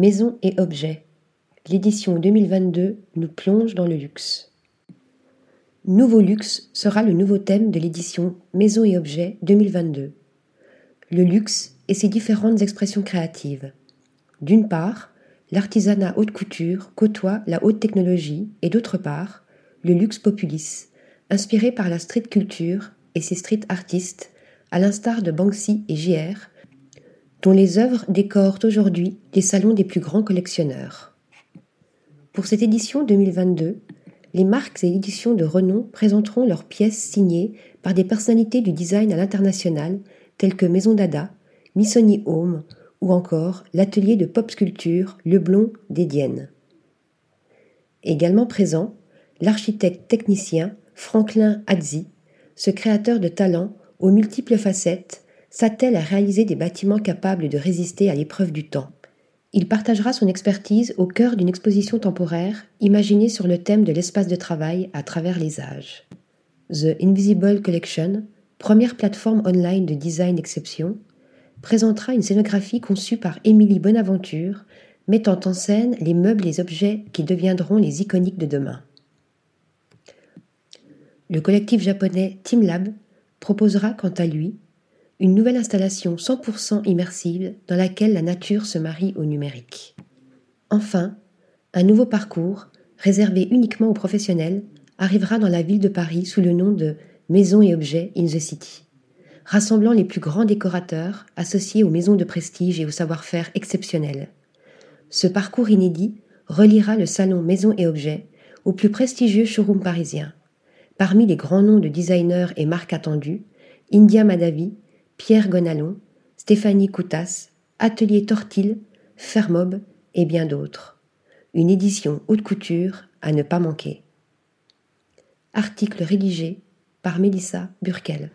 Maison et objets. L'édition 2022 nous plonge dans le luxe. Nouveau luxe sera le nouveau thème de l'édition Maison et objets 2022. Le luxe et ses différentes expressions créatives. D'une part, l'artisanat haute couture côtoie la haute technologie et d'autre part, le luxe populis, inspiré par la street culture et ses street artistes, à l'instar de Banksy et JR, dont les œuvres décorent aujourd'hui les salons des plus grands collectionneurs. Pour cette édition 2022, les marques et éditions de renom présenteront leurs pièces signées par des personnalités du design à l'international telles que Maison Dada, Missoni Home ou encore l'atelier de pop sculpture Le Blond d'Edienne. Également présent, l'architecte technicien Franklin Hadzi, ce créateur de talent aux multiples facettes s'attelle à réaliser des bâtiments capables de résister à l'épreuve du temps. Il partagera son expertise au cœur d'une exposition temporaire imaginée sur le thème de l'espace de travail à travers les âges. The Invisible Collection, première plateforme online de design d'exception, présentera une scénographie conçue par Émilie Bonaventure, mettant en scène les meubles et objets qui deviendront les iconiques de demain. Le collectif japonais TeamLab proposera quant à lui une nouvelle installation 100% immersive dans laquelle la nature se marie au numérique. Enfin, un nouveau parcours, réservé uniquement aux professionnels, arrivera dans la ville de Paris sous le nom de Maisons et objets in the City, rassemblant les plus grands décorateurs associés aux maisons de prestige et au savoir-faire exceptionnel. Ce parcours inédit reliera le salon Maisons et objets au plus prestigieux showroom parisien. Parmi les grands noms de designers et marques attendues, India Madavi, Pierre Gonalon, Stéphanie Coutas, Atelier Tortil, Fermob et bien d'autres. Une édition haute couture à ne pas manquer. Article rédigé par Mélissa Burkel.